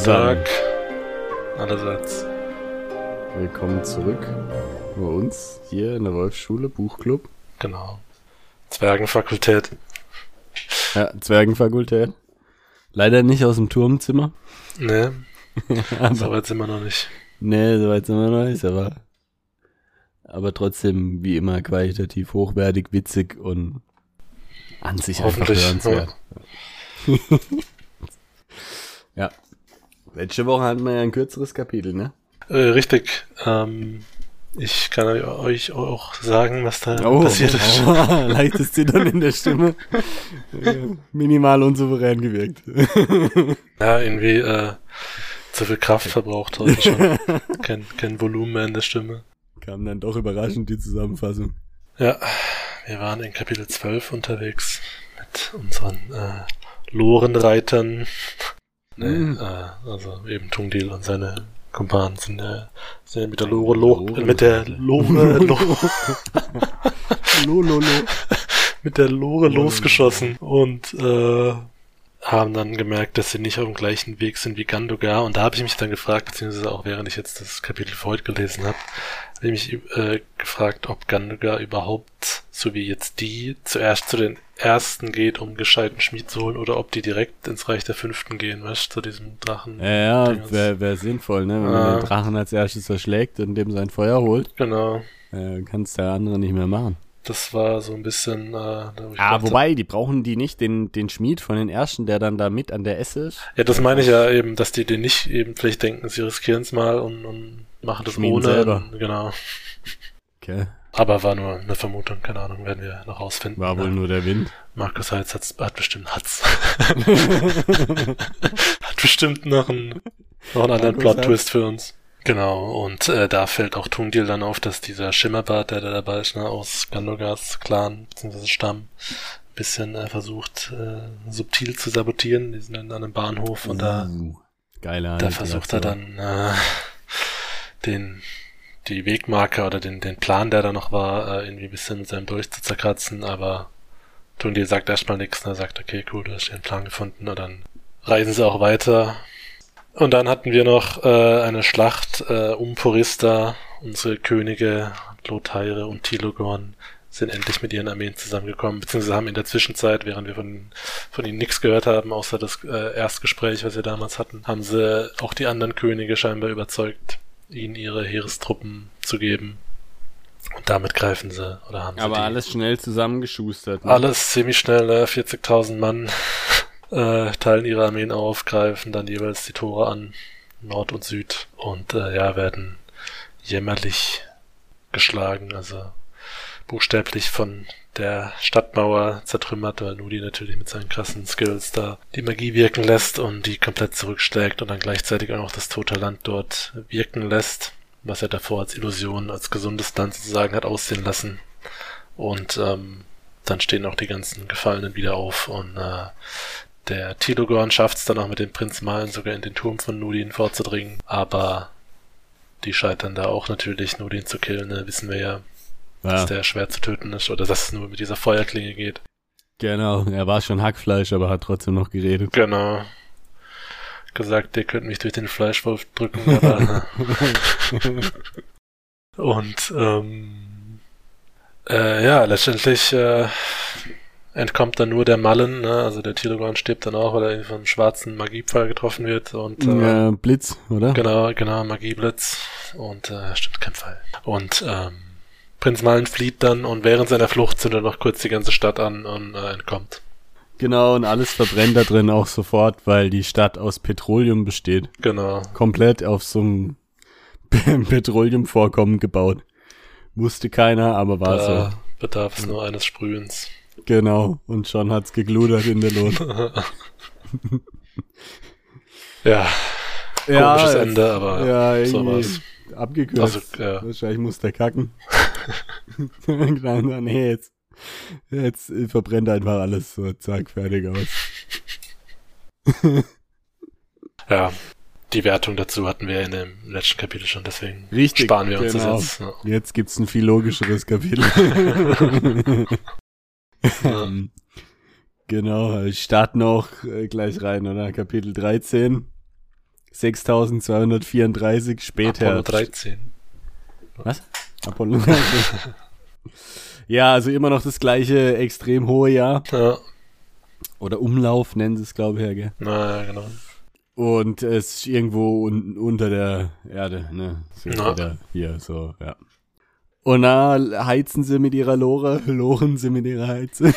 Zusammen. Tag allerseits. Willkommen zurück bei uns hier in der Wolfsschule Buchclub. Genau. Zwergenfakultät. Ja, Zwergenfakultät. Leider nicht aus dem Turmzimmer. Ne, aber, so weit sind wir noch nicht. nee, soweit sind wir noch nicht, aber, aber trotzdem wie immer qualitativ hochwertig, witzig und an sich einfach hörenswert. Ja. Letzte Woche hatten wir ja ein kürzeres Kapitel, ne? Äh, richtig. Ähm, ich kann euch auch sagen, was da Oh, passiert ist. oh, leichtes Zittern in der Stimme. Äh, Minimal unsouverän gewirkt. Ja, irgendwie äh, zu viel Kraft verbraucht heute schon. kein, kein Volumen mehr in der Stimme. Kam dann doch überraschend die Zusammenfassung. Ja, wir waren in Kapitel 12 unterwegs mit unseren äh, Lorenreitern. Nee, Mhm. äh, also eben Tungdil und seine Kumpanen sind, äh, sind mit der Lore, Lo mit der Lore, Lo Lololo. mit der Lore losgeschossen und äh, haben dann gemerkt, dass sie nicht auf dem gleichen Weg sind wie Gandogar. Und da habe ich mich dann gefragt, beziehungsweise auch während ich jetzt das Kapitel für heute gelesen habe, habe ich mich äh, gefragt, ob Gandogar überhaupt, so wie jetzt die, zuerst zu den ersten geht, um gescheiten Schmied zu holen, oder ob die direkt ins Reich der Fünften gehen, weißt zu diesem Drachen. Ja, ja, wäre wär sinnvoll, ne? Wenn Ah. man den Drachen als erstes verschlägt und dem sein Feuer holt, Genau. äh, kannst der andere nicht mehr machen. Das war so ein bisschen, äh, Ah, dachte- wobei, die brauchen die nicht, den, den Schmied von den Ersten, der dann da mit an der Esse ist. Ja, das meine ich ja eben, dass die den nicht eben vielleicht denken, sie riskieren es mal und, und machen das Schmieden ohne. selber. Genau. Okay. Aber war nur eine Vermutung, keine Ahnung, werden wir noch rausfinden. War wohl Ja. nur der Wind. Markus Heitz hat's, hat bestimmt, hat's. hat bestimmt noch einen, noch einen anderen Plot-Twist für uns. Genau, und äh, da fällt auch Tungdil dann auf, dass dieser Schimmerbart, der da dabei ist, ne, aus Gandogars Clan bzw. Stamm, ein bisschen äh, versucht, äh, subtil zu sabotieren. Die sind dann an einem Bahnhof und da Uh, geile da versucht er dann äh, den die Wegmarke oder den den Plan, der da noch war, äh, irgendwie ein bisschen mit seinem Dolch zu zerkratzen, aber Tundil sagt erstmal nichts er sagt, okay, cool, du hast den Plan gefunden und dann reisen sie auch weiter. Und dann hatten wir noch äh, eine Schlacht äh, um Porista, unsere Könige Lothaire und Tilogorn sind endlich mit ihren Armeen zusammengekommen, beziehungsweise haben in der Zwischenzeit, während wir von, von ihnen nichts gehört haben, außer das äh, Erstgespräch, was wir damals hatten, haben sie auch die anderen Könige scheinbar überzeugt, ihnen ihre Heerestruppen zu geben. Und damit greifen sie, oder haben sie Aber alles schnell zusammengeschustert. Ne? alles ziemlich schnell, äh, 40.000 Mann äh, teilen ihre Armeen auf, greifen dann jeweils die Tore an, Nord und Süd, und äh, ja, werden jämmerlich geschlagen, also buchstäblich von der Stadtmauer zertrümmert, weil Nudi natürlich mit seinen krassen Skills da die Magie wirken lässt und die komplett zurückschlägt und dann gleichzeitig auch noch das tote Land dort wirken lässt, was er davor als Illusion, als gesundes Land sozusagen hat aussehen lassen. Und ähm, dann stehen auch die ganzen Gefallenen wieder auf und äh, der Tilogorn schafft es dann auch mit dem Prinz Malen sogar in den Turm von Nudin vorzudringen, aber die scheitern da auch natürlich, Nudin zu killen, ne? wissen wir ja, Ja, dass der schwer zu töten ist oder dass es nur mit dieser Feuerklinge geht. genau. Er war schon Hackfleisch, aber hat trotzdem noch geredet. Genau. Gesagt, ihr könnt mich durch den Fleischwolf drücken, aber. Und ähm, äh, ja, letztendlich äh, entkommt dann nur der Mallen, ne? also der Tilogorn stirbt dann auch, weil er von einem schwarzen Magiepfeil getroffen wird und äh, Ja, Blitz, oder? Genau, genau, Magieblitz. Und äh, stimmt, kein Fall. Und ähm, Prinz Mallen flieht dann und während seiner Flucht zündet er noch kurz die ganze Stadt an und äh, entkommt. Genau, und alles verbrennt da drin auch sofort, weil die Stadt aus Petroleum besteht. Genau. Komplett auf so einem Petroleumvorkommen gebaut. Wusste keiner, aber war Da so. bedarf es nur eines Sprühens. Genau. Und schon hat's gegludert in der Luft. ja, komisches jetzt- Ende, aber ja, sowas. abgekürzt. Also, ja. Wahrscheinlich muss der kacken. So, nee, jetzt, jetzt verbrennt einfach alles so, zack, fertig aus. Ja, die Wertung dazu hatten wir in dem letzten Kapitel schon, deswegen Richtig, sparen wir uns genau. das jetzt. Ja. Jetzt gibt's ein viel logischeres Kapitel. Ja. Ähm, Genau, ich starten auch äh, gleich rein, oder? Kapitel 13. 6234 später. Apollo 13. Was? Apollo 13. ja, also immer noch das gleiche extrem hohe Jahr. Ja, Oder Umlauf nennen sie es, glaube ich, ja, gell? naja, genau. Und es ist irgendwo un unter der Erde, ne? So Ja. hier, so, ja. Und da heizen sie mit ihrer Lore, loren sie mit ihrer Heize.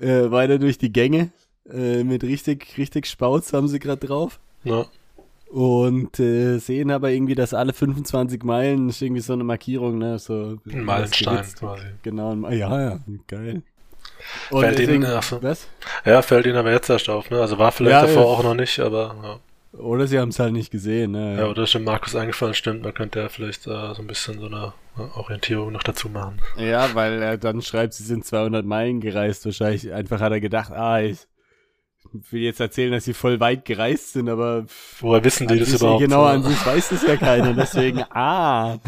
äh, weiter durch die Gänge. Äh, mit richtig, richtig Spauz haben sie gerade drauf. Ja, Und äh, sehen aber irgendwie, dass alle 25 Meilen ist irgendwie so eine Markierung, ne? So ein Meilenstein quasi. Genau, ein- ja, ja, geil. Und Fällt deswegen, ihnen- was? Ja, fällt ihnen aber jetzt erst auf, ne? Also war vielleicht Ja, davor ja. auch noch nicht, aber Oder sie haben es halt nicht gesehen, ne? ja. oder ist dem Markus eingefallen, stimmt, man könnte ja vielleicht äh, so ein bisschen so eine äh, Orientierung noch dazu machen. Ja, weil er dann schreibt, sie sind 200 Meilen gereist. Wahrscheinlich einfach hat er gedacht, ah, ich will jetzt erzählen, dass sie voll weit gereist sind, aber Woher wissen die das überhaupt? genau, an sich weiß das ja keiner. Deswegen, ah,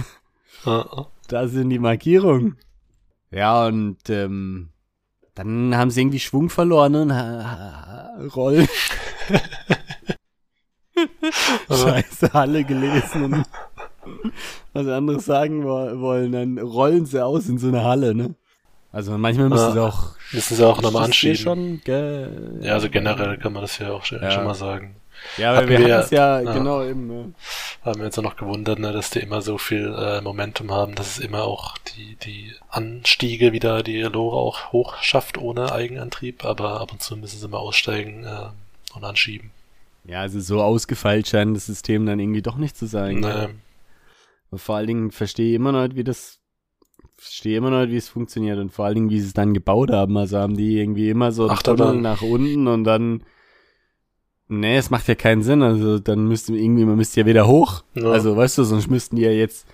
da sind die Markierungen. Ja, und ähm, dann haben sie irgendwie Schwung verloren und ha- ha- rollen. Scheiße, Halle gelesen und was anderes sagen wo- wollen, dann rollen sie aus in so eine Halle, ne? Also manchmal müssen Ja. sie auch Müssen sie auch nochmal anschieben. Schon, gell? Ja, also generell kann man das ja auch schon, Ja. schon mal sagen. Ja, aber wir wir hatten ja- es ja, ja. genau eben. Ne? Haben wir uns auch noch gewundert, ne, dass die immer so viel äh, Momentum haben, dass es immer auch die, die Anstiege wieder die Lore auch hoch schafft ohne Eigenantrieb, aber ab und zu müssen sie mal aussteigen äh, und anschieben. Ja, also so ausgefeilt scheint das System dann irgendwie doch nicht zu sein. Ne, Und vor allen Dingen verstehe ich immer noch nicht, wie das, verstehe immer noch nicht, wie es funktioniert und vor allen Dingen, wie sie es dann gebaut haben. Also haben die irgendwie immer so einen. Tunnel nach unten und dann, nee, es macht ja keinen Sinn. Also dann müsste irgendwie, man müsste ja wieder hoch. Ja. Also weißt du, sonst müssten die ja jetzt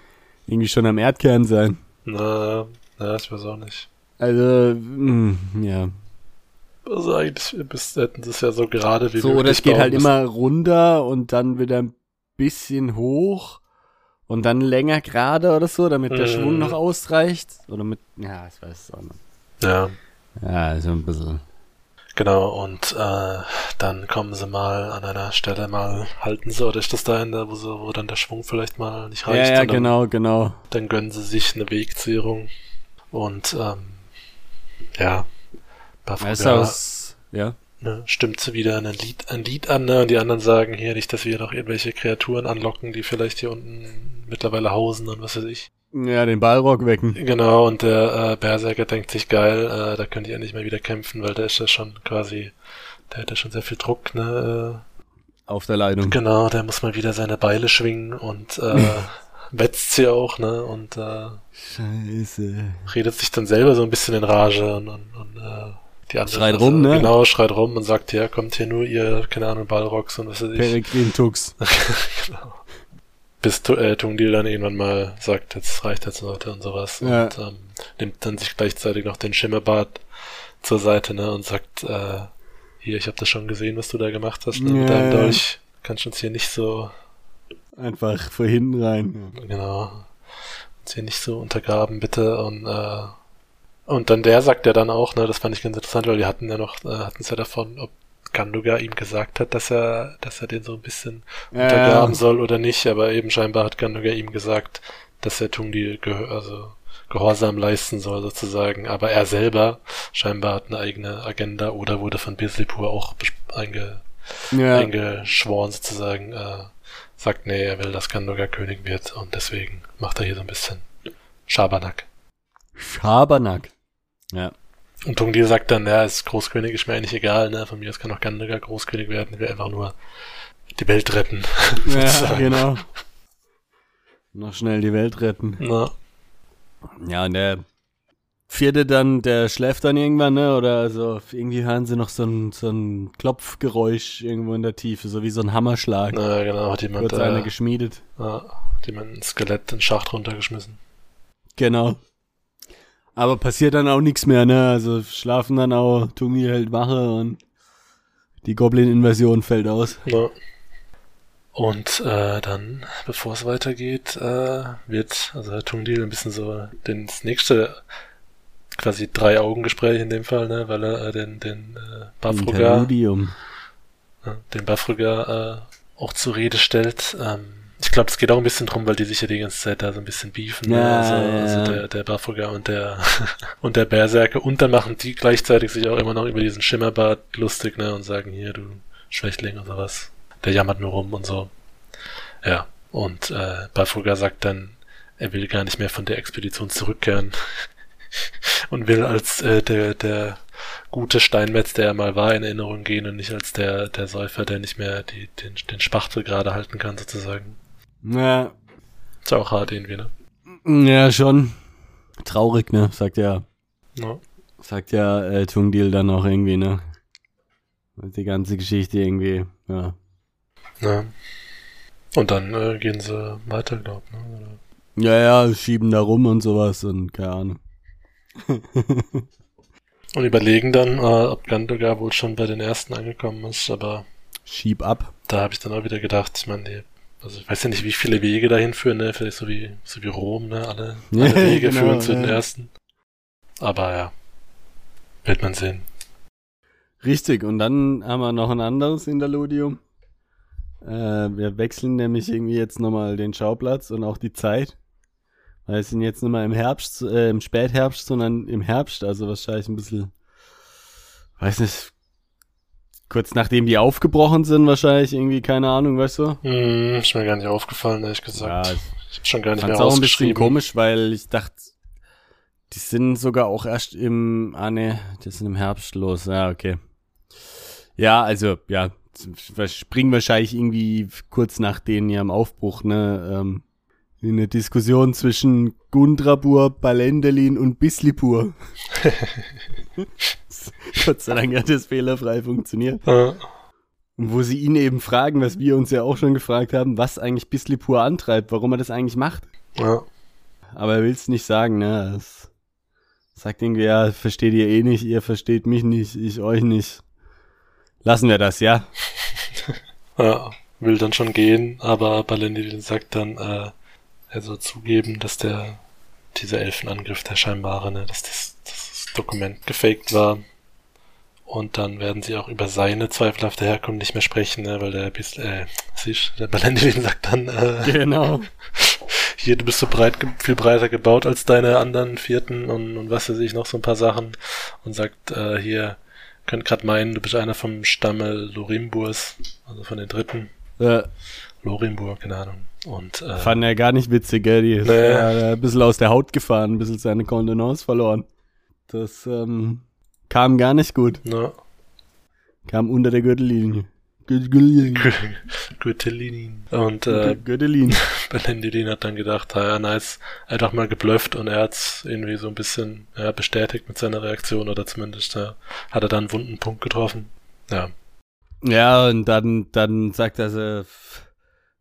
irgendwie schon am Erdkern sein. na, na, ich weiß auch nicht. Also, mh, ja. Also eigentlich bis, hätten sie es ja so gerade wie So, oder es geht halt müssen. immer runter und dann wieder ein bisschen hoch und dann länger gerade oder so, damit der Mhm. Schwung noch ausreicht. Oder mit, ja, ich weiß es auch nicht. Ja, Ja, also ein bisschen. genau. Und äh, dann kommen sie mal an einer Stelle mal, halten sie, oder ist das da in der, wo, sie, wo dann der Schwung vielleicht mal nicht Ja, reicht? ja, und dann, genau, genau. Dann gönnen sie sich eine Wegzehrung. Und ähm, ja, Das ist aus, ja. ne, stimmt sie wieder ein Lied, ein Lied an, ne? Und die anderen sagen hier nicht, dass wir noch irgendwelche Kreaturen anlocken, die vielleicht hier unten mittlerweile hausen und was weiß ich. Ja, den Ballrock wecken. Genau, und der äh, Berserker denkt sich, geil, äh, da könnt ihr endlich mal wieder kämpfen, weil der ist ja schon quasi, der hat ja schon sehr viel Druck, ne? Auf der Äh, Leitung. genau, der muss mal wieder seine Beile schwingen und äh, wetzt sie auch, ne? Und äh, Scheiße. redet sich dann selber so ein bisschen in Rage und, und, und äh, die anderen Schreit rum, ne? Genau, schreit rum und sagt, ja, kommt hier nur ihr, keine Ahnung, Ballrocks und was weiß ich. Peregrin Tux. genau. Bis äh, Tungdil dann irgendwann mal sagt, jetzt reicht jetzt Leute und sowas. Ja. Und ähm, nimmt dann sich gleichzeitig noch den Schimmerbart zur Seite, ne, und sagt, äh, hier, ich habe das schon gesehen, was du da gemacht hast, ne, mit Ja. deinem Dolch. Kannst uns hier nicht so, Einfach vor hinten rein. genau, uns hier nicht so untergraben, bitte. Und, äh, und dann der sagt ja dann auch, ne, das fand ich ganz interessant, weil die hatten ja noch, äh, hatten es ja davon, ob Ganduga ihm gesagt hat, dass er, dass er den so ein bisschen untergraben soll oder nicht, aber eben scheinbar hat Ganduga ihm gesagt, dass er Tungdi gehör, also Gehorsam leisten soll sozusagen, aber er selber scheinbar hat eine eigene Agenda oder wurde von Bislipur auch einge, ja. eingeschworen sozusagen, äh, sagt, nee, er will, dass Ganduga König wird und deswegen macht er hier so ein bisschen Schabernack. Schabernack. Ja. Und Tungdi sagt dann, ja, ist Großkönig ist mir eigentlich egal, ne, von mir aus kann auch Ganduga Großkönig werden, ich will einfach nur die Welt retten. Ja, genau. Noch schnell die Welt retten. Na, Ja, und der vierte dann, der schläft dann irgendwann, ne? Oder so, irgendwie hören sie noch so ein, so ein Klopfgeräusch irgendwo in der Tiefe, so wie so ein Hammerschlag. na genau, hat jemand, einer äh, geschmiedet. Ja, hat jemand ein Skelett in den Schacht runtergeschmissen. Genau. Aber passiert dann auch nichts mehr, ne? Also schlafen dann auch, Tungi hält Wache und die Goblin-Invasion fällt aus. Ja. Und äh, dann, bevor es weitergeht, äh, wird also Tungdil ein bisschen so das nächste quasi drei Augengespräch in dem Fall, ne, weil er äh, den, den äh, Bafruga, den Bafruga äh, auch zur Rede stellt. Ähm, ich glaube, es geht auch ein bisschen drum, weil die sich ja die ganze Zeit da so ein bisschen beefen. Ne? Ja, also, ja. also der, der Bafruga und der und der Berserker. Und dann machen die gleichzeitig sich auch immer noch über diesen Schimmerbart lustig, ne, und sagen hier, du Schwächling und sowas. Der jammert nur rum und so. Ja. Und äh, Bafruga sagt dann, er will gar nicht mehr von der Expedition zurückkehren und will als äh, der, der gute Steinmetz, der er mal war, in Erinnerung gehen und nicht als der, der Säufer, der nicht mehr die, den, den Spachtel gerade halten kann, sozusagen. Ja, Ist auch hart irgendwie, ne? ja, schon. Traurig, ne? Sagt ja, Ja. sagt ja äh, Tungdil dann auch irgendwie, ne? Die ganze Geschichte irgendwie, ja. ja. Und dann äh, gehen sie weiter, glaub ne? Oder? Ja, ja, schieben da rum und sowas und keine Ahnung. Und überlegen dann, äh, ob Gandogar wohl schon bei den ersten angekommen ist, aber Schieb ab. da habe ich dann auch wieder gedacht, ich meine, die- also ich weiß ja nicht, wie viele Wege dahin führen, ne? Vielleicht so wie, so wie Rom, ne? Alle, alle Wege genau, führen zu den ja. ersten. Aber ja, wird man sehen. Richtig, und dann haben wir noch ein anderes Interludium. Äh, wir wechseln nämlich irgendwie jetzt nochmal den Schauplatz und auch die Zeit. Weil wir sind jetzt nicht mal im Herbst, äh, im Spätherbst, sondern im Herbst, also wahrscheinlich ein bisschen, weiß nicht, kurz nachdem die aufgebrochen sind, wahrscheinlich irgendwie, keine Ahnung, weißt du? Hm, ist mir gar nicht aufgefallen, ehrlich gesagt. Ja, ich hab schon gar nicht mehr auch ein bisschen komisch, weil ich dachte, die sind sogar auch erst im, ah ne, die sind im Herbst los, ja, okay. Ja, also, ja, springen wahrscheinlich irgendwie kurz nach denen ja im Aufbruch, ne, ähm, eine Diskussion zwischen Gundrabur, Balendelin und Bislipur. Gott sei Dank hat das fehlerfrei funktioniert. Ja, Und wo sie ihn eben fragen, was wir uns ja auch schon gefragt haben, was eigentlich Bislipur antreibt, warum er das eigentlich macht. ja. Aber er will es nicht sagen, ne? Es sagt irgendwie, ja, versteht ihr eh nicht, ihr versteht mich nicht, ich euch nicht. Lassen wir das, ja? Ja, will dann schon gehen, aber Balendil sagt dann, äh, soll zugeben, dass der, dieser Elfenangriff, der scheinbare, ne, dass das, das Dokument gefaked war. Und dann werden sie auch über seine zweifelhafte Herkunft nicht mehr sprechen, ne, weil der bis, äh, siehst, der Balendil sagt dann, äh, Genau. hier, du bist so breit, viel breiter gebaut als deine anderen Vierten und, und was weiß ich, noch so ein paar Sachen und sagt, äh, hier, könnt grad meinen, du bist einer vom Stamme Lorimburs, also von den Dritten. Äh, Lorimbur, keine Ahnung. Und, äh, fand er gar nicht witzig, gell? Die ist Nee. ja ein bisschen aus der Haut gefahren, ein bisschen seine Kontenance verloren. Das ähm, kam gar nicht gut. ne, Kam unter der Gürtellinie. Gürtellinie. Und, äh, Gürtellinie. Benendilin hat dann gedacht, ah ja, nice, er hat auch mal geblufft und er hat's irgendwie so ein bisschen, ja, bestätigt mit seiner Reaktion oder zumindest, ja, hat er dann einen wunden Punkt getroffen. Ja, Ja, und dann, dann sagt er, so,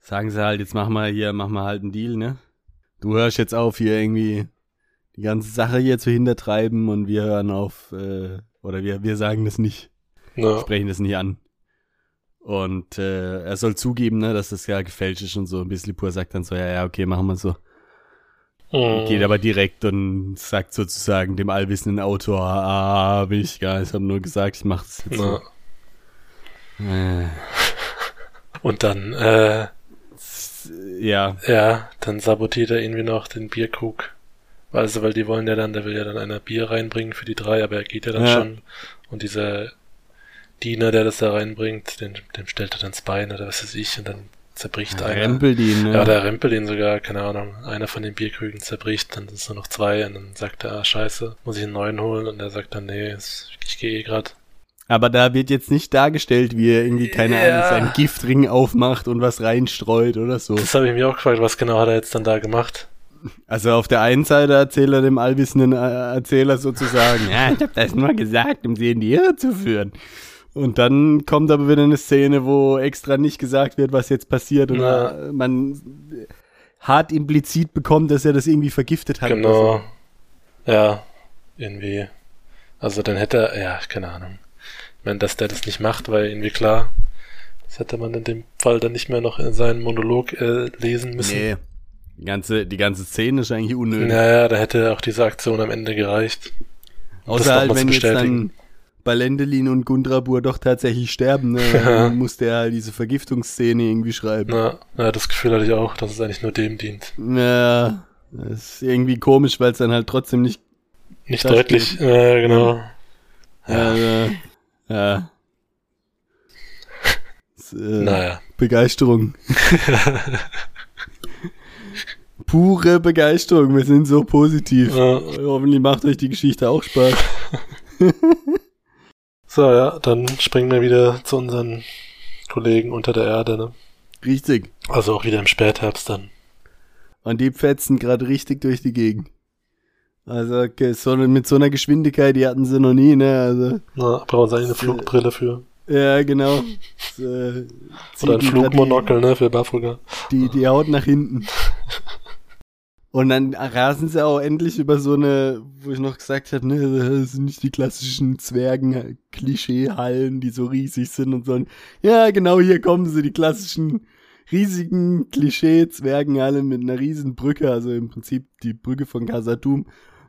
sagen sie halt, jetzt mach mal hier, mach mal halt einen Deal, ne? Du hörst jetzt auf, hier irgendwie die ganze Sache hier zu hintertreiben und wir hören auf, äh, oder wir, wir sagen das nicht, ne, sprechen das nicht an. Und äh, er soll zugeben, ne, dass das ja gefälscht ist und so. Und Bislipur sagt dann so, ja, ja, okay, machen wir so. Mhm. Geht aber direkt und sagt sozusagen dem allwissenden Autor, ah, will ich gar nicht, ich habe nur gesagt, ich mach das jetzt ne. so. Äh, Und dann, äh, ja, ja, dann sabotiert er irgendwie noch den Bierkrug. Also, weil die wollen ja dann, der will ja dann einer Bier reinbringen für die drei, aber er geht ja dann Ja. schon. Und dieser Diener, der das da reinbringt, den, dem stellt er dann das Bein oder was weiß ich und dann zerbricht einer. rempelt ihn, ne? Ja, der rempelt ihn sogar, keine Ahnung. Einer von den Bierkrügen zerbricht, dann sind es nur noch zwei und dann sagt er, ah, scheiße, muss ich einen neuen holen und er sagt dann, nee, ich gehe eh grad. Aber da wird jetzt nicht dargestellt, wie er irgendwie, keine Ja. Ahnung, seinen Giftring aufmacht und was reinstreut oder so. Das habe ich mir auch gefragt, was genau hat er jetzt dann da gemacht? Also auf der einen Seite erzählt er dem allwissenden äh, Erzähler sozusagen, ja, ich hab das nur gesagt, um sie in die Irre zu führen. Und dann kommt aber wieder eine Szene, wo extra nicht gesagt wird, was jetzt passiert und Ja. man hart implizit bekommt, dass er das irgendwie vergiftet hat. Genau. Ja, irgendwie. Also dann hätte er, ja, keine Ahnung. Ich meine, dass der das nicht macht, war irgendwie klar. Das hätte man in dem Fall dann nicht mehr noch in seinen Monolog äh, lesen müssen. Nee. Die ganze, die ganze Szene ist eigentlich unnötig. Naja, da hätte auch diese Aktion am Ende gereicht. Außer halt, wenn jetzt dann Balendelin und Gundrabur doch tatsächlich sterben, ne? dann muss der halt diese Vergiftungsszene irgendwie schreiben. Ja, ja, das Gefühl hatte ich auch, dass es eigentlich nur dem dient. Ja, das ist irgendwie komisch, weil es dann halt trotzdem nicht nicht deutlich, äh, genau. Ja, ja. Ja. Das, äh, naja. Begeisterung. Pure Begeisterung, wir sind so positiv. Ja. Hoffentlich macht euch die Geschichte auch Spaß. so, ja, dann springen wir wieder zu unseren Kollegen unter der Erde, ne? Richtig. Also auch wieder im Spätherbst dann. Und die fetzen gerade richtig durch die Gegend. Also okay, so, mit so einer Geschwindigkeit, die hatten sie noch nie, ne? Also, Na, brauchen sie eine Flugbrille für. Ja, genau. Das, äh, Oder ein Flugmonokel, ne, für Baffuga. Die, die Haut nach hinten. Und dann rasen sie auch endlich über so eine, wo ich noch gesagt habe, ne, das sind nicht die klassischen Zwergen-Klischee-Hallen, die so riesig sind und so. Ja, genau, hier kommen sie, die klassischen riesigen Klischee-Zwergenhalle mit einer riesen Brücke, also im Prinzip die Brücke von Kasatum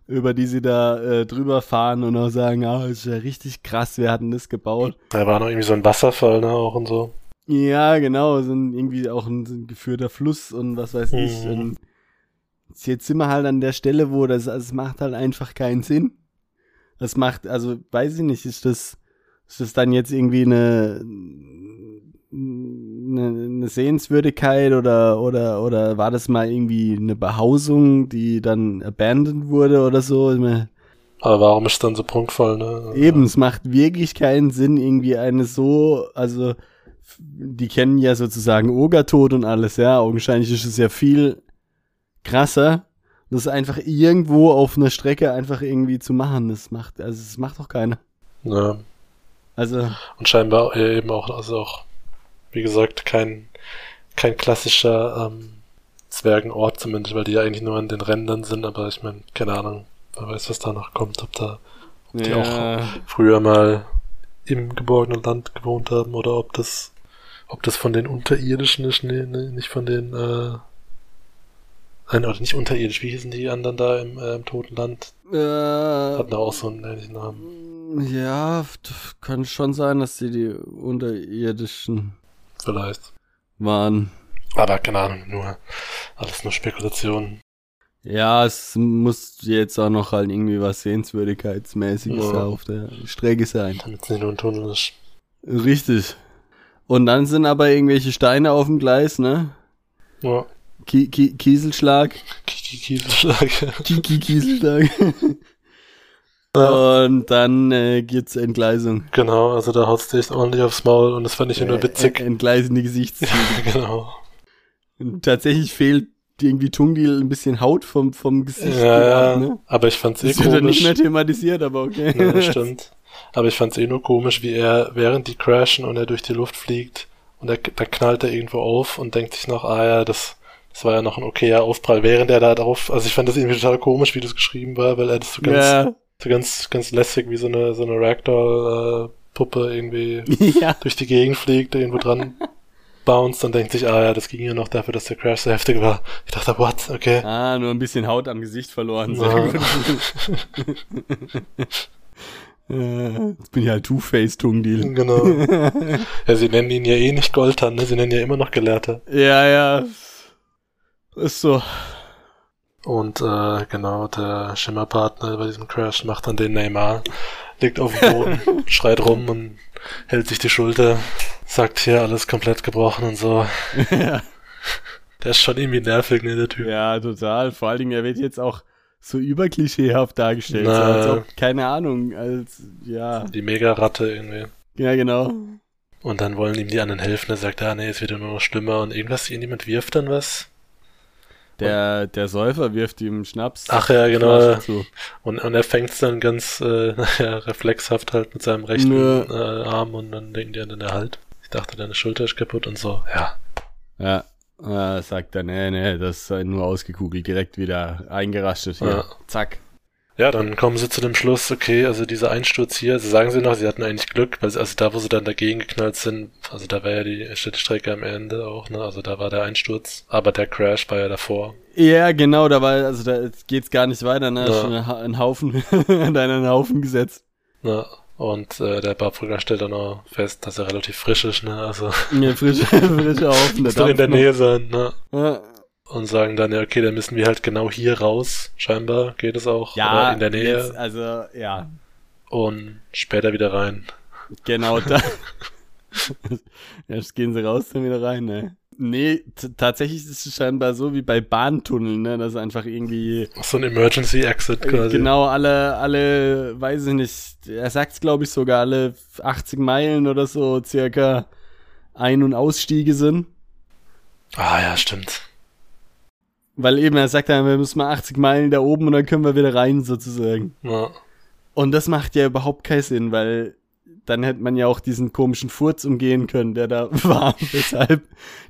über die sie da äh, drüber fahren und auch sagen, ah, ist ja richtig krass, wir hatten das gebaut. Da war noch irgendwie so ein Wasserfall, ne, auch und so. Ja, genau, so ein, irgendwie auch ein, ein geführter Fluss und was weiß mhm. ich. Und jetzt sind wir halt an der Stelle, wo das, also es macht halt einfach keinen Sinn. Das macht, also weiß ich nicht, ist das, ist das dann jetzt irgendwie eine, eine, eine Sehenswürdigkeit oder, oder, oder war das mal irgendwie eine Behausung, die dann abandoned wurde oder so? Aber warum ist es dann so prunkvoll, ne? Eben, es macht wirklich keinen Sinn, irgendwie eine so, also, die kennen ja sozusagen Ogertod und alles, ja. Augenscheinlich ist es ja viel krasser, das einfach irgendwo auf einer Strecke einfach irgendwie zu machen. Das macht, also, es macht doch keiner. Ja. Also. Und scheinbar eben auch, also auch wie gesagt, kein, kein klassischer ähm, Zwergenort zumindest, weil die ja eigentlich nur an den Rändern sind, aber ich meine, keine Ahnung, wer weiß, was da noch kommt, ob da ob die auch früher mal im geborgenen Land gewohnt haben oder ob das ob das von den Unterirdischen ist, nee, nee, nicht von den äh, Nein, oder nicht unterirdisch, wie hießen die anderen da im, äh, im Toten Land? Äh, Hatten auch so einen ähnlichen Namen. Ja, kann schon sein, dass die die unterirdischen vielleicht. Waren. Aber keine Ahnung, nur alles nur Spekulation. Ja, es muss jetzt auch noch halt irgendwie was Sehenswürdigkeitsmäßiges ja. auf der Strecke sein. Damit es nicht nur ein Tunnel ist. Richtig. Und dann sind aber irgendwelche Steine auf dem Gleis, ne? Ja. Ki Ki Kieselschlag. Kiki Kieselschlag. Kiki Kieselschlag. Ja. Und dann äh, gibt's Entgleisung. Genau, also da haut's dich ordentlich aufs Maul und das fand ich ja nur witzig. Entgleisende Gesichtszüge. genau. Und tatsächlich fehlt irgendwie Tungdil ein bisschen Haut vom, vom Gesicht. Ja, gehabt, ne? aber ich fand's eh das komisch. Das wird nicht mehr thematisiert, aber okay. Ja, stimmt. Aber ich fand's eh nur komisch, wie er, während die crashen und er durch die Luft fliegt und er, da knallt er irgendwo auf und denkt sich noch, ah ja, das, das war ja noch ein okayer Aufprall, während er da drauf, also ich fand das irgendwie total komisch, wie das geschrieben war, weil er das so ganz, ja. So ganz, ganz lässig wie so eine, so eine Ragdoll-Puppe äh, irgendwie ja. durch die Gegend fliegt, irgendwo dran bounced und denkt sich, ah ja, das ging ja noch dafür, dass der Crash so heftig war. Ich dachte, what? Okay. Ah, nur ein bisschen Haut am Gesicht verloren. Sehr ja. gut. Äh, jetzt bin ich halt Two-Face-Tungdeal. Genau. ja, sie nennen ihn ja eh nicht Goltan, ne? Sie nennen ja immer noch Gelehrter. Ja, ja. Ist so. Und äh, genau, der Schimmerpartner bei diesem Crash macht dann den Neymar, liegt auf dem Boden, schreit rum und hält sich die Schulter, sagt hier alles komplett gebrochen und so. Ja. Der ist schon irgendwie nervig, ne, der Typ. Ja, total. Vor allen Dingen, er wird jetzt auch so überklischeehaft dargestellt. Na, so, als ob, keine Ahnung, als, ja. Die Mega-Ratte irgendwie. Ja, genau. Und dann wollen ihm die anderen helfen. Er sagt, ah, nee, es wird nur noch schlimmer und irgendwas, irgendjemand wirft dann was. Der, der Säufer wirft ihm Schnaps. Ach ja, genau. Und, und er fängt es dann ganz äh, ja, reflexhaft halt mit seinem rechten äh, Arm und dann denken die an den Erhalt. Ich dachte, deine Schulter ist kaputt und so, ja. Ja, äh, sagt er, nee, nee, das ist nur ausgekugelt, direkt wieder eingerastet hier. Ja. Zack. Ja, dann kommen sie zu dem Schluss, okay, also dieser Einsturz hier, sie sagen sie noch, sie hatten eigentlich Glück, weil sie, also da, wo sie dann dagegen geknallt sind, also da war ja die Städtestrecke am Ende auch, ne, also da war der Einsturz, aber der Crash war ja davor. Ja, genau, da war, also da geht's gar nicht weiter, ne, Ja. schon ein Ha- ein Haufen, in einen Haufen gesetzt. Ne, und äh, der Barbrücker stellt dann auch fest, dass er relativ frisch ist, ne, also Ja, frische, frische Haufen. muss doch in der Nähe sein, ne. Ja, und sagen dann, ja, okay, dann müssen wir halt genau hier raus, scheinbar geht es auch, ja oder in der Nähe, Jetzt, also, ja, und später wieder rein. genau da. ja, jetzt gehen sie raus, dann wieder rein, ne. Nee, tatsächlich ist es scheinbar so wie bei Bahntunneln, ne, dass einfach irgendwie So ein Emergency Exit quasi. Genau, alle, alle, weiß ich nicht, er sagt glaube ich sogar alle 80 Meilen oder so circa Ein- und Ausstiege sind. Ah ja, stimmt. Weil eben, er sagt dann, wir müssen mal 80 Meilen da oben und dann können wir wieder rein sozusagen. Ja. Und das macht ja überhaupt keinen Sinn, weil dann hätte man ja auch diesen komischen Furz umgehen können, der da war, weshalb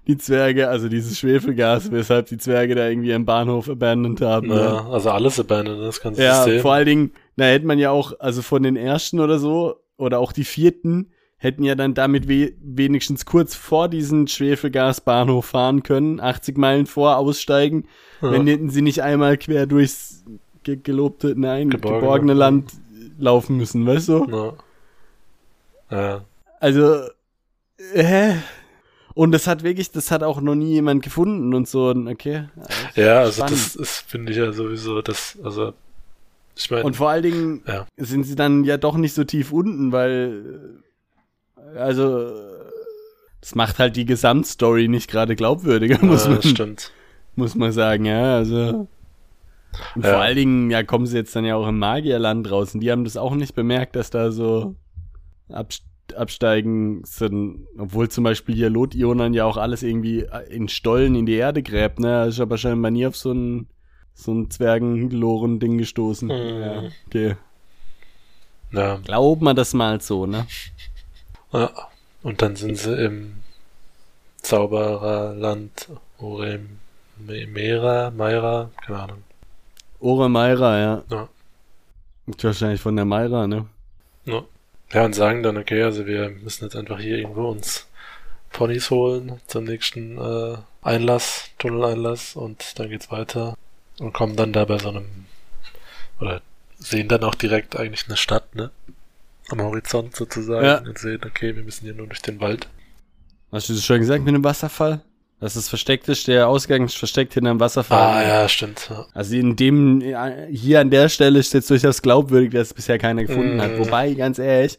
die Zwerge, also dieses Schwefelgas, weshalb die Zwerge da irgendwie am Bahnhof abandoned haben. ne? Ja, also alles abandoned, das ganze Ja, System. vor allen Dingen, da hätte man ja auch, also von den ersten oder so, oder auch die vierten, hätten ja dann damit we wenigstens kurz vor diesen Schwefelgasbahnhof fahren können, 80 Meilen vor aussteigen, ja. wenn hätten sie nicht einmal quer durchs ge gelobte, nein, Geborgene. geborgene Land laufen müssen, weißt du? ja. ja. Also, hä? Und das hat wirklich, das hat auch noch nie jemand gefunden und so, okay. Ja, also Spannend. das ist, finde ich ja sowieso, das, also, ich meine, Und vor allen Dingen Ja. sind sie dann ja doch nicht so tief unten, weil äh, also das macht halt die Gesamtstory nicht gerade glaubwürdiger, muss ja, man das stimmt. muss man sagen, ja, also und Ja. vor allen Dingen ja kommen sie jetzt dann ja auch im Magierland raus und die haben das auch nicht bemerkt, dass da so Abst Absteigen sind, obwohl zum Beispiel hier Lotionan ja auch alles irgendwie in Stollen in die Erde gräbt, ne, ist aber scheinbar nie auf so ein so ein Zwergenloren-Ding gestoßen. Mhm. Ja, okay. Ja. Glaubt man das mal so, ne? Ja. Und dann sind sie im Zaubererland Orem Mera, Meira, keine Ahnung. Ore Meira, ja. Ja. Wahrscheinlich von der Meira, ne? Ja. ja, und sagen dann, okay, also wir müssen jetzt einfach hier irgendwo uns Ponys holen zum nächsten äh, Einlass, Tunneleinlass und dann geht's weiter und kommen dann da bei so einem oder sehen dann auch direkt eigentlich eine Stadt, ne? Am Horizont sozusagen Ja. und sehen, okay, wir müssen hier nur durch den Wald. Hast du das schon gesagt mit dem Wasserfall? Dass es versteckt ist, der Ausgang ist versteckt hinter dem Wasserfall. Ah ja, stimmt. Ja. Also in dem, hier an der Stelle ist jetzt durchaus glaubwürdig, dass es bisher keiner gefunden hat. Mhm. Wobei, ganz ehrlich,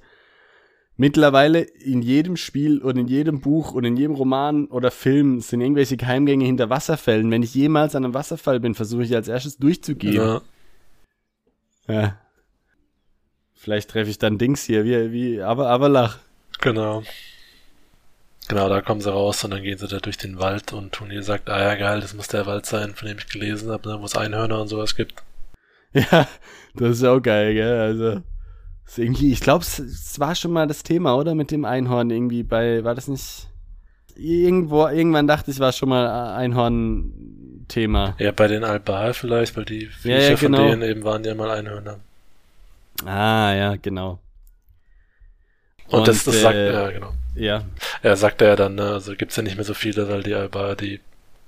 mittlerweile in jedem Spiel und in jedem Buch und in jedem Roman oder Film sind irgendwelche Geheimgänge hinter Wasserfällen. Wenn ich jemals an einem Wasserfall bin, versuche ich als erstes durchzugehen. Ja. Ja. Vielleicht treffe ich dann Dings hier, wie, wie, aber, aber lach. Genau. Genau, da kommen sie raus und dann gehen sie da durch den Wald und Toni sagt, ah ja geil, das muss der Wald sein, von dem ich gelesen habe, ne, wo es Einhörner und sowas gibt. Ja, das ist auch geil, gell? Also, ist irgendwie, ich glaube, es, war schon mal das Thema, oder? Mit dem Einhorn irgendwie bei, war das nicht? Irgendwo, irgendwann dachte ich, war schon mal Einhorn-Thema. Ja, bei den Albar vielleicht, weil die Ja, Viecher ja, genau. von denen eben waren ja mal Einhörner. Ah, ja, genau. Und, das, das äh, sagt, ja, genau. Ja, Er sagte ja dann, ne, also gibt's ja nicht mehr so viele, weil die Albar, die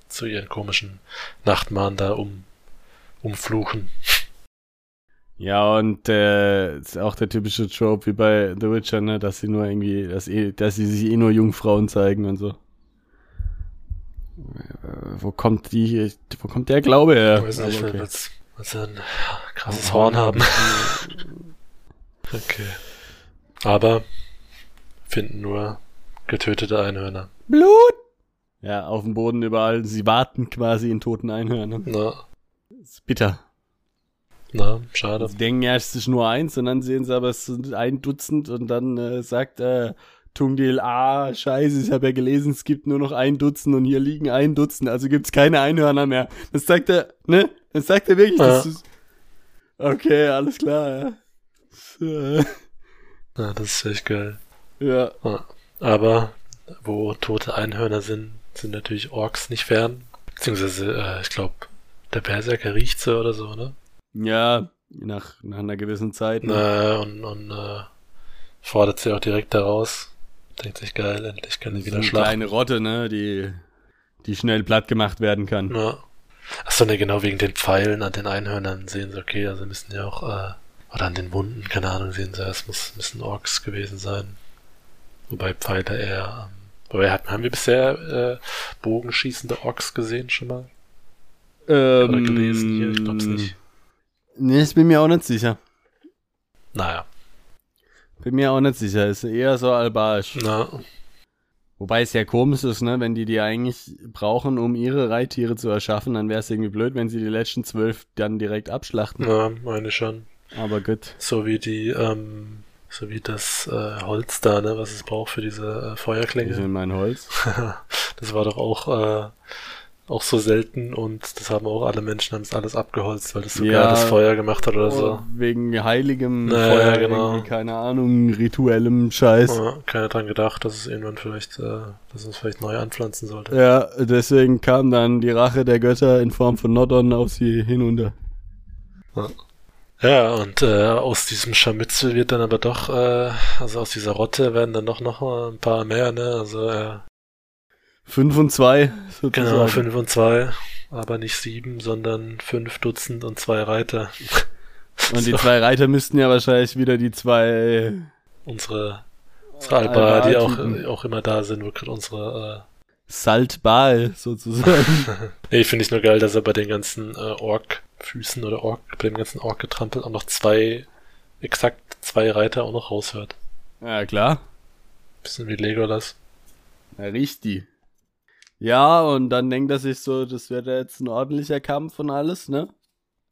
zu ihren komischen Nachtmahn da um, umfluchen. ja, und äh, ist auch der typische Trope wie bei The Witcher, ne, dass sie nur irgendwie, dass, eh, dass sie sich eh nur Jungfrauen zeigen und so. Äh, Wo kommt die, wo kommt der Glaube her? Ich weiß nicht, weil okay. Sie ein krasses Horn haben. Okay. Aber finden nur getötete Einhörner. Blut! Ja, auf dem Boden überall. Sie warten quasi in toten Einhörnern. Na, ist bitter. na, schade. Sie denken ja, es ist nur eins und dann sehen sie aber, es sind ein Dutzend und dann äh, sagt äh, Tungdil, ah, scheiße, ich habe ja gelesen, es gibt nur noch ein Dutzend und hier liegen ein Dutzend, also gibt's keine Einhörner mehr. Das sagt er, ne? Das sagt er wirklich. Ja. okay, alles klar, ja. So, äh, Ja, das ist echt geil. ja. Ja. Aber wo tote Einhörner sind, sind natürlich Orks nicht fern. Beziehungsweise, äh, ich glaube, der Berserker riecht sie oder so, ne? Ja, Nach, nach einer gewissen Zeit. Ne? Naja, und, und äh, fordert sie auch direkt daraus. Denkt sich geil, endlich kann ich wieder eine schlafen. kleine Rotte, ne? Die, die schnell platt gemacht werden kann. Ja. Achso, ne, genau, wegen den Pfeilen an den Einhörnern sehen sie, okay, also müssen ja auch, äh, oder an den Wunden, keine Ahnung, sehen sie, es muss, müssen Orks gewesen sein. Wobei Pfeile eher, ähm, wobei haben, haben wir bisher äh, bogenschießende Orks gesehen schon mal? Ähm, Oder gelesen hier? Ich glaub's nicht. Nee, ich bin mir auch nicht sicher. Naja, Bin mir auch nicht sicher. Ist eher so albaisch. na, Wobei es ja komisch ist, ne? Wenn die die eigentlich brauchen, um ihre Reittiere zu erschaffen, dann wäre es irgendwie blöd, wenn sie die letzten zwölf dann direkt abschlachten. na, meine schon. Aber gut. So wie die, ähm, so wie das äh, Holz da, ne, was es braucht für diese äh, Ich Feuerklinge. will mein Holz. das war doch auch, äh, auch so selten und das haben auch alle Menschen haben es alles abgeholzt, weil das sogar ja, das Feuer gemacht hat oder so. Oh, wegen heiligem naja, Feuer, genau. keine Ahnung, rituellem Scheiß. Ja, keiner dran gedacht, dass es irgendwann vielleicht, äh, dass es vielleicht neu anpflanzen sollte. Ja, deswegen kam dann die Rache der Götter in Form von Nodon auf sie hinunter. Ja. Ja, und äh, aus diesem Scharmützel wird dann aber doch, äh, also aus dieser Rotte werden dann doch noch ein paar mehr, ne? Also er 5 und 2. Sozusagen. Genau, 5 und 2. Aber nicht 7, sondern 5 Dutzend und 2 Reiter. Und so. die zwei Reiter müssten ja wahrscheinlich wieder die 2. Unsere, unsere Alba, die auch, äh, auch immer da sind, wirklich unsere. Äh, Saltbal sozusagen. nee, finde ich nur geil, dass er bei den ganzen äh, Ork-Füßen oder Ork, bei dem ganzen Ork-Getrampel auch noch zwei, exakt zwei Reiter auch noch raushört. Ja, klar. Bisschen wie Legolas. Na, richtig. Ja, und dann denkt er sich so, das wird ja jetzt ein ordentlicher Kampf und alles, ne?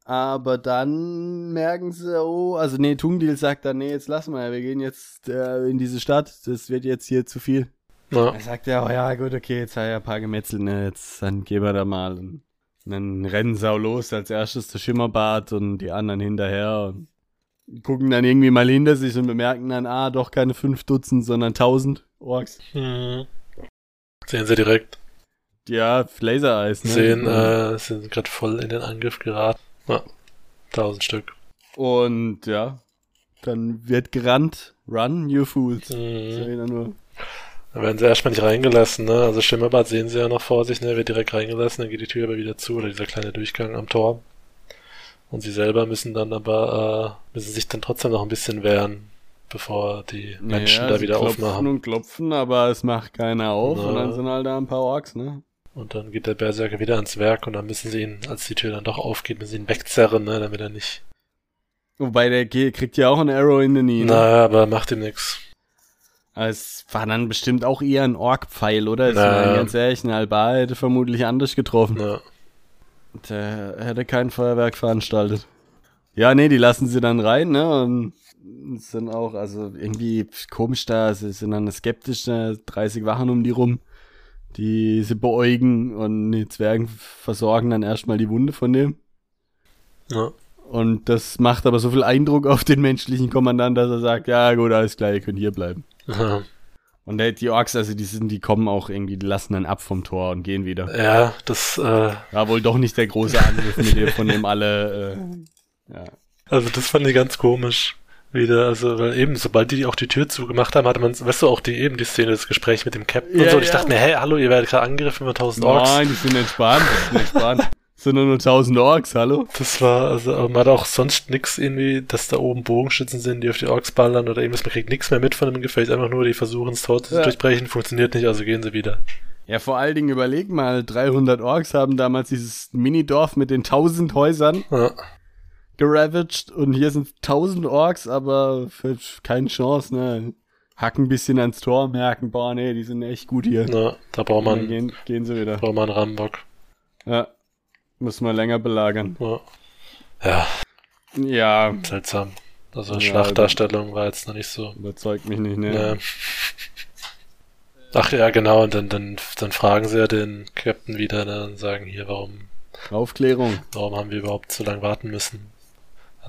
Aber dann merken sie, oh, also nee, Tungdil sagt dann, nee, jetzt lassen wir, wir gehen jetzt äh, in diese Stadt, das wird jetzt hier zu viel. Ja, Er sagt ja, oh ja, gut, okay, jetzt hat er ein paar gemetzelt, ne, jetzt, dann gehen wir da mal. Und dann rennen sie auch los, als erstes der Schimmerbart und die anderen hinterher und gucken dann irgendwie mal hinter sich und bemerken dann, ah, doch keine fünf Dutzend, sondern tausend Orks. hm. Sehen sie direkt. Ja, Laser Eyes, ne? Sehen, äh, sind gerade voll in den Angriff geraten. Ja, tausend Stück. Und ja, dann wird gerannt. Run, you fools. Mhm. wieder nur. Da werden sie erstmal nicht reingelassen, ne? Also Schimmerbad sehen sie ja noch vor sich, ne? Wird direkt reingelassen, dann geht die Tür aber wieder zu, oder dieser kleine Durchgang am Tor. Und sie selber müssen dann aber, äh, müssen sich dann trotzdem noch ein bisschen wehren, bevor die Menschen Naja, da wieder klopfen aufmachen. und klopfen, aber es macht keiner auf. Na. Und dann sind halt da ein paar Orks, ne? Und dann geht der Berserker wieder ans Werk und dann müssen sie ihn, als die Tür dann doch aufgeht, müssen sie ihn wegzerren, ne? Damit er nicht. Wobei der G kriegt ja auch ein Arrow in den Knee. Ne? Naja, aber macht ihm nix. Aber Es war dann bestimmt auch eher ein Ork-Pfeil, oder? Ich Na. meine, ganz ehrlich, ein Alba hätte vermutlich anders getroffen. Ja. Der hätte kein Feuerwerk veranstaltet. Ja, nee, die lassen sie dann rein, ne? Und sind auch, also irgendwie komisch da, sie sind dann skeptisch, ne? 30 Wachen um die rum, die sie beäugen und die Zwergen versorgen dann erstmal die Wunde von dem. ja. Und das macht aber so viel Eindruck auf den menschlichen Kommandant, dass er sagt, ja gut, alles klar, ihr könnt hier bleiben. Ja. Und die Orks, also die sind, die kommen auch irgendwie, die lassen dann ab vom Tor und gehen wieder. Ja, das, äh, War wohl doch nicht der große Angriff, mit dem, von dem alle, äh, ja. Also das fand ich ganz komisch. Wieder, also, weil eben, sobald die auch die Tür zugemacht haben, hatte man, weißt du, auch die eben die Szene, das Gespräch mit dem Captain und Ja, so. Und ich ja. dachte mir, hey, hallo, ihr werdet gerade angegriffen über 1000 Orks. Nein, die sind entspannt, die sind entspannt. Sind nur nur 1000 Orks, hallo? Das war, also, aber man hat auch sonst nix irgendwie, dass da oben Bogenschützen sind, die auf die Orks ballern oder irgendwas. Man kriegt nichts mehr mit von dem Gefecht. Einfach nur, die versuchen ins Tor zu Ja. durchbrechen, funktioniert nicht, also gehen sie wieder. Ja, vor allen Dingen überleg mal, 300 Orks haben damals dieses Minidorf mit den 1000 Häusern Ja, geravaged und hier sind 1000 Orks, aber keine Chance, ne? Hacken ein bisschen ans Tor, merken, boah, nee, die sind echt gut hier. na, da braucht man, gehen, gehen sie wieder. braucht man Rambock. Ja. Muss man länger belagern. Ja. ja, Ja, seltsam. Also, Ja, Schlachtdarstellung war jetzt noch nicht so. überzeugt mich nicht, ne? Ja. Ach ja, genau, und dann, dann, dann fragen sie ja den Captain wieder ne, und sagen hier, warum, Aufklärung. warum haben wir überhaupt so lange warten müssen?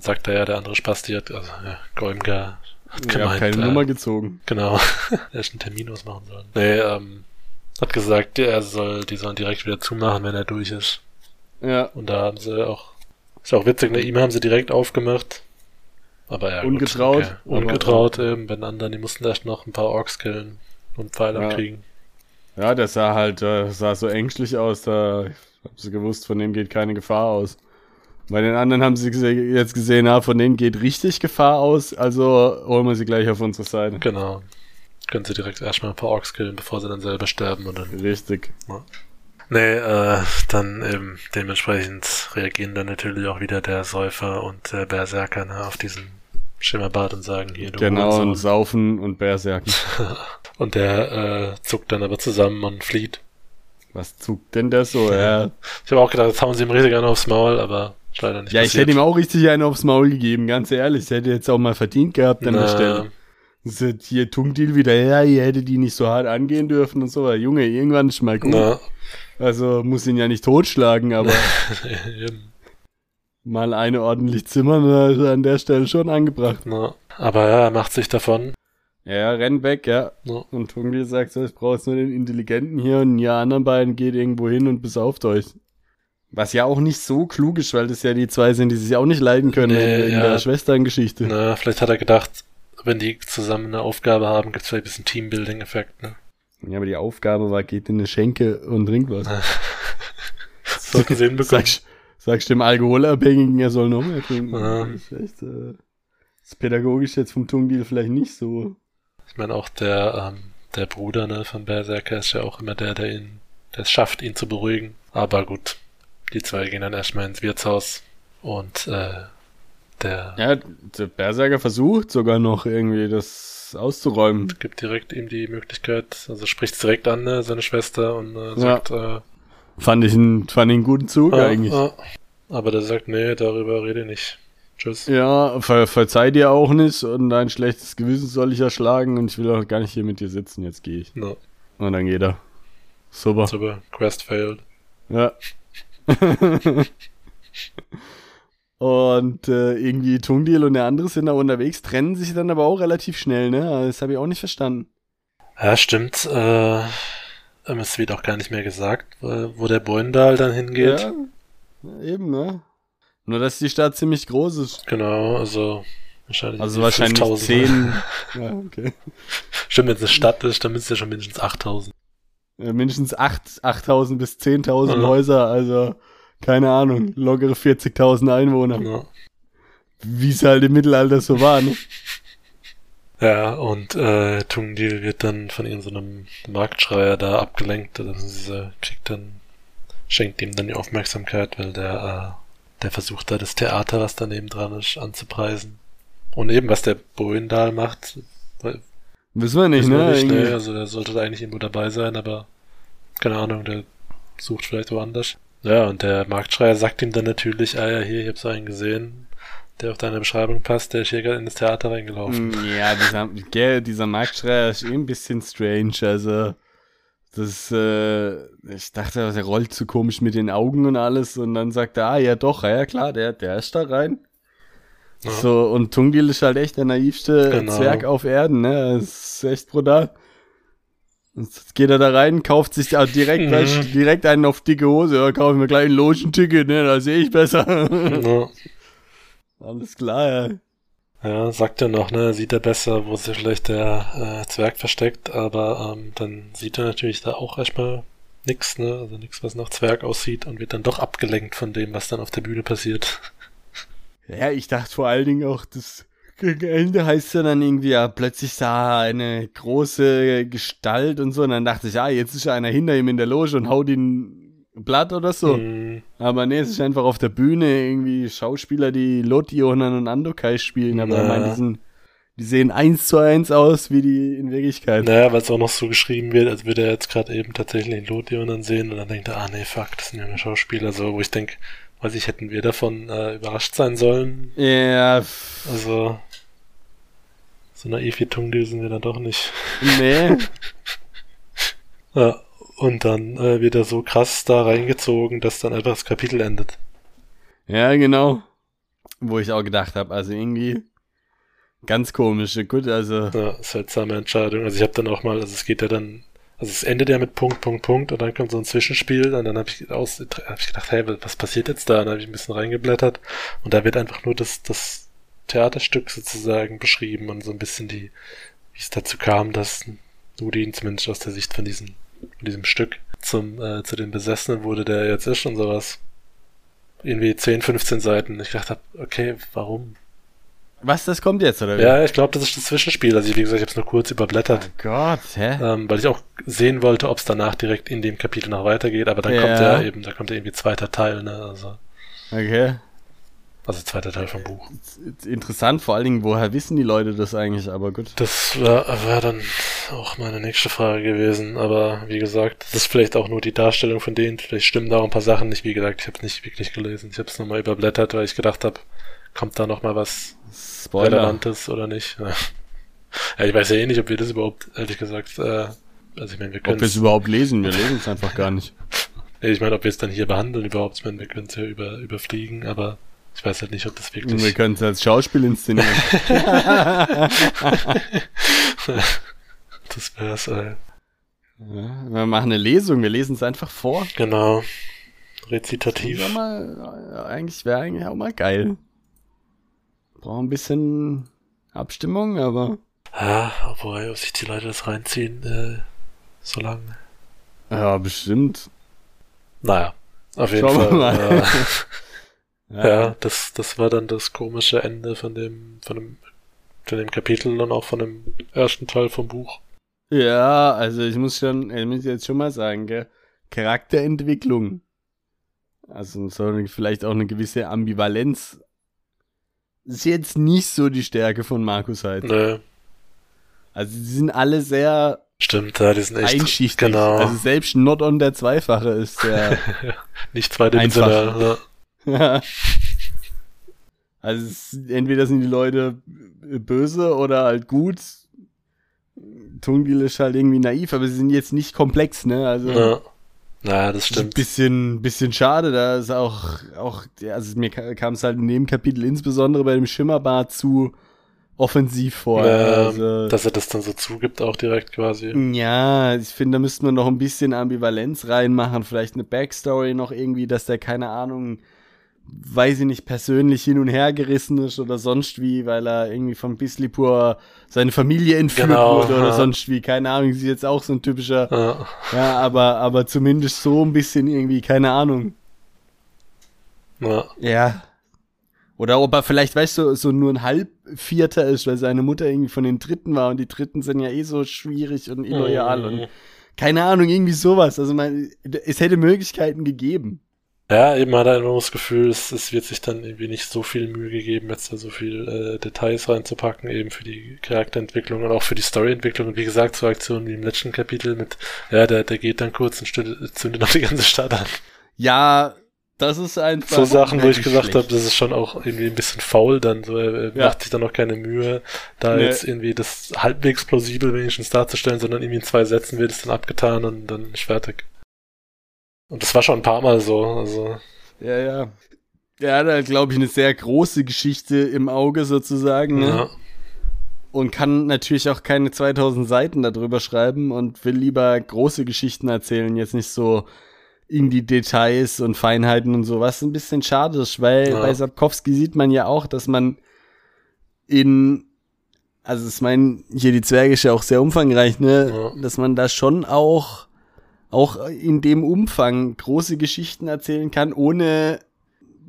Dann sagt er ja, der andere Spasti hat, also ja, Golmgar hat habe gemeint, keine äh, Nummer gezogen. genau, er ist einen Termin ausmachen sollen. Nee, ähm, hat gesagt, er soll, die sollen direkt wieder zumachen, wenn er durch ist. Ja, Und da haben sie auch Ist auch witzig, ne? Ihm haben sie direkt aufgemacht. Aber ja, Ungetraut. Gut, okay. Ungetraut eben, wenn anderen, die mussten erst noch ein paar Orks killen und Pfeile ja. kriegen. Ja, der sah halt, äh, sah so ängstlich aus, da haben sie gewusst, von dem geht keine Gefahr aus. Bei den anderen haben sie jetzt gesehen, ja, von denen geht richtig Gefahr aus, also holen wir sie gleich auf unsere Seite. Genau. Können sie direkt erstmal ein paar Orks killen, bevor sie dann selber sterben und dann. Richtig. Ja. Nee, äh, dann eben dementsprechend reagieren dann natürlich auch wieder der Säufer und der Berserker ne, auf diesen Schimmerbart und sagen hier, du Genau, und saufen und Berserken. und der äh, zuckt dann aber zusammen und flieht. Was zuckt denn der so? Ja. Ich habe auch gedacht, jetzt hauen sie ihm richtig einen aufs Maul, aber leider nicht. Ja, passiert. ich hätte ihm auch richtig einen aufs Maul gegeben, ganz ehrlich. Ich hätte jetzt auch mal verdient gehabt an der Stelle. Ist hier Tungdil wieder, ja, ihr hättet die nicht so hart angehen dürfen und so. Junge, irgendwann ist mal gut. Na. Also muss ihn ja nicht totschlagen, aber mal eine ordentlich zimmern ist an der Stelle schon angebracht. Na. Aber ja, er macht sich davon. Ja, rennt weg, ja. ja. Und Tungdil sagt so, ich brauche jetzt nur den Intelligenten hier und die anderen beiden geht irgendwo hin und besauft euch. Was ja auch nicht so klug ist, weil das ja die zwei sind, die sich auch nicht leiden können nee, in ja. der Schwesterngeschichte. Na, vielleicht hat er gedacht, wenn die zusammen eine Aufgabe haben, gibt es vielleicht ein bisschen Teambuilding-Effekt, ne? Ja, aber die Aufgabe war, geht in eine Schenke und trinkt was. so gesehen bekommen. Sagst, sagst dem Alkoholabhängigen, er soll noch mehr trinken. Ja. Das ist echt, äh, das ist pädagogisch jetzt vom Tungdeal vielleicht nicht so. Ich meine auch der, ähm, der Bruder ne, von Berserker ist ja auch immer der, der ihn, der es schafft, ihn zu beruhigen. Aber gut, die zwei gehen dann erstmal ins Wirtshaus und äh, der. Ja, der Berserker versucht sogar noch irgendwie das auszuräumen. Gibt direkt ihm die Möglichkeit, also spricht direkt an, ne, seine Schwester und äh, sagt, ja. äh, Fand ich einen, fand ich einen guten Zug ah, eigentlich. Ah, aber der sagt, nee, darüber rede nicht. Tschüss. Ja, ver verzeih dir auch nicht und dein schlechtes Gewissen soll ich erschlagen und ich will auch gar nicht hier mit dir sitzen, jetzt gehe ich. No. Und dann geht er. Super. Super. Quest failed. Ja. und äh, irgendwie Tungdeal und der andere sind da unterwegs, trennen sich dann aber auch relativ schnell, ne? Das habe ich auch nicht verstanden. Ja, stimmt. Äh, es wird auch gar nicht mehr gesagt, wo der Boindal dann hingeht. Ja, eben, ne? Nur, dass die Stadt ziemlich groß ist. Genau, also wahrscheinlich. Also wahrscheinlich 10. ja, okay. Stimmt, wenn es eine Stadt ist, dann müsste ja schon mindestens 8000. Ja, mindestens 8, 8000 bis 10.000 ja. Häuser, also keine Ahnung, lockere 40.000 Einwohner. Ja. Wie es halt im Mittelalter so war, ne? Ja, und äh, Tungdil wird dann von irgendeinem so Marktschreier da abgelenkt. Also dieser kriegt dann, schenkt ihm dann die Aufmerksamkeit, weil der, äh, der versucht da das Theater, was daneben dran ist, anzupreisen. Und eben, was der Bohendal macht, wissen wir nicht, wissen wir ne? Nicht, ne? Also der sollte da eigentlich irgendwo dabei sein, aber keine Ahnung, der sucht vielleicht woanders. Ja, und der Marktschreier sagt ihm dann natürlich, ah ja, hier, ich hab's einen gesehen, der auf deine Beschreibung passt, der ist hier gerade in das Theater reingelaufen. Mm, ja, dieser, gell, dieser Marktschreier ist eh ein bisschen strange, also das, äh, ich dachte, der rollt zu komisch mit den Augen und alles und dann sagt er, ah ja doch, ja klar, der, der ist da rein. Ja. So, und Tungdil ist halt echt der naivste genau. Zwerg auf Erden, ne, das ist echt brutal. Jetzt geht er da rein, kauft sich auch direkt, mhm. weißt, direkt einen auf dicke Hose. Ja, kaufe ich mir gleich ein Lotion-Ticket, ne, da sehe ich besser. Ja. Alles klar, ja. Ja, sagt er noch, ne, sieht er besser, wo sich vielleicht der äh, Zwerg versteckt, aber ähm, dann sieht er natürlich da auch erstmal nix, ne, also nix, was nach Zwerg aussieht und wird dann doch abgelenkt von dem, was dann auf der Bühne passiert. Ja, ich dachte vor allen Dingen auch, das gegen Ende heißt er dann irgendwie, ja, plötzlich sah eine große Gestalt und so. Und dann dachte ich, ja, jetzt ist einer hinter ihm in der Loge und haut ihn platt oder so. Mhm. Aber nee, es ist einfach auf der Bühne irgendwie Schauspieler, die Lotti, und Andokai spielen. Aber ja. ich meine, die, sind, die sehen eins zu eins aus, wie die in Wirklichkeit. Naja, weil es auch noch so geschrieben wird, als würde er jetzt gerade eben tatsächlich Lotti dann sehen und dann denkt er, ah nee, fuck, das sind ja nur Schauspieler. So, wo ich denke, weiß ich, hätten wir davon äh, überrascht sein sollen. Ja. Also, so naiv wie Tungdil sind wir dann doch nicht. Nee. ja, und dann äh, wird er so krass da reingezogen, dass dann einfach das Kapitel endet. Ja, genau. Wo ich auch gedacht habe, also irgendwie ganz komisch. Gut, also. Ja, seltsame Entscheidung. Also ich habe dann auch mal, also es geht ja dann, also es endet ja mit Punkt, Punkt, Punkt und dann kommt so ein Zwischenspiel und dann habe ich, aus, hab ich gedacht, hey, was passiert jetzt da? Und dann habe ich ein bisschen reingeblättert und da wird einfach nur das, das Theaterstück sozusagen beschrieben und so ein bisschen die, wie es dazu kam, dass Nudin zumindest aus der Sicht von diesem, von diesem Stück zum, äh, zu den Besessenen wurde, der jetzt ist und sowas. Irgendwie 10, 15 Seiten. Ich dachte, okay, warum? Was, das kommt jetzt, oder wie? Ja, ich glaube, das ist das Zwischenspiel. Also, wie gesagt, ich habe es nur kurz überblättert. Oh Gott, hä? Ähm, weil ich auch sehen wollte, ob es danach direkt in dem Kapitel noch weitergeht, aber dann ja. kommt ja eben, da kommt ja irgendwie zweiter Teil, ne? Also. Okay. Also zweiter Teil vom Buch. Interessant, vor allen Dingen, woher wissen die Leute das eigentlich, aber gut. Das wäre wär dann auch meine nächste Frage gewesen, aber wie gesagt, das ist vielleicht auch nur die Darstellung von denen, vielleicht stimmen da auch ein paar Sachen nicht, wie gesagt, ich habe es nicht wirklich gelesen, ich habe es nochmal überblättert, weil ich gedacht habe, kommt da nochmal was Spoiler. Relevantes oder nicht. Ja. ich weiß ja eh nicht, ob wir das überhaupt, ehrlich gesagt, äh, also ich meine, wir können Ob wir es überhaupt lesen, wir lesen es einfach gar nicht. ich meine, ob wir es dann hier behandeln überhaupt, ich meine, wir können es ja über, überfliegen, aber ich weiß halt nicht, ob das wirklich. Wir können es als Schauspiel inszenieren. das wär's, ey. Ja, wir machen eine Lesung, wir lesen es einfach vor. Genau. Rezitativ. Das mal, eigentlich wäre eigentlich auch mal geil. Braucht ein bisschen Abstimmung, aber. Ja, obwohl, ob sich die Leute das reinziehen, äh, so lang. Ja, bestimmt. Naja, auf jeden Schauen Fall. Äh, ja, ja, das, das war dann das komische Ende von dem, von dem, von dem Kapitel und auch von dem ersten Teil vom Buch. Ja, also ich muss schon, ich muss jetzt schon mal sagen, gell, Charakterentwicklung. Also so vielleicht auch eine gewisse Ambivalenz. Ist jetzt nicht so die Stärke von Markus halt. Nee. Also sie sind alle sehr Stimmt, ja, die sind echt einschichtig. Genau. Also selbst Not on der Zweifache ist der nicht zweidimensional. Ja. Ja. Also es, entweder sind die Leute böse oder halt gut. Tungil ist halt irgendwie naiv, aber sie sind jetzt nicht komplex, ne? Also ja. Naja, das stimmt. Ein bisschen, bisschen schade, da ist auch, auch, ja, also mir kam es halt in dem Kapitel insbesondere bei dem Schimmerbad zu offensiv vor. Ja, also, dass er das dann so zugibt, auch direkt quasi. Ja, ich finde, da müsste man noch ein bisschen Ambivalenz reinmachen, vielleicht eine Backstory noch irgendwie, dass der, keine Ahnung, weiß ich nicht, persönlich hin und her gerissen ist oder sonst wie, weil er irgendwie von Bislipur seine Familie entführt genau, wurde oder ja. sonst wie, keine Ahnung, sie ist jetzt auch so ein typischer, ja. ja, aber, aber zumindest so ein bisschen irgendwie, keine Ahnung. Ja. Ja. Oder ob er vielleicht, weißt du, so nur ein Halbvierter ist, weil seine Mutter irgendwie von den Dritten war und die Dritten sind ja eh so schwierig und illoyal mhm. und keine Ahnung, irgendwie sowas. Also man, es hätte Möglichkeiten gegeben. Ja, eben hat er immer das Gefühl, es, es wird sich dann irgendwie nicht so viel Mühe gegeben, jetzt da so viel äh, Details reinzupacken, eben für die Charakterentwicklung und auch für die Storyentwicklung. Und wie gesagt, so Aktionen wie im letzten Kapitel mit, ja, der, der geht dann kurz und zündet noch die ganze Stadt an. Ja, das ist einfach. So Sachen, wo ich gesagt habe, das ist schon auch irgendwie ein bisschen faul dann. So, er ja. macht sich dann noch keine Mühe, da nee. jetzt irgendwie das halbwegs plausibel wenigstens darzustellen, sondern irgendwie in zwei Sätzen wird es dann abgetan und dann ist fertig. Und das war schon ein paar Mal so. Also. Ja, ja. Er hat halt, glaube ich, eine sehr große Geschichte im Auge sozusagen. Ne? Ja. Und kann natürlich auch keine 2000 Seiten darüber schreiben und will lieber große Geschichten erzählen, jetzt nicht so in die Details und Feinheiten und so, was ein bisschen schade ist, weil ja. bei Sapkowski sieht man ja auch, dass man in, also ich meine, hier die Zwerge ist ja auch sehr umfangreich, ne, ja. dass man da schon auch auch in dem Umfang große Geschichten erzählen kann, ohne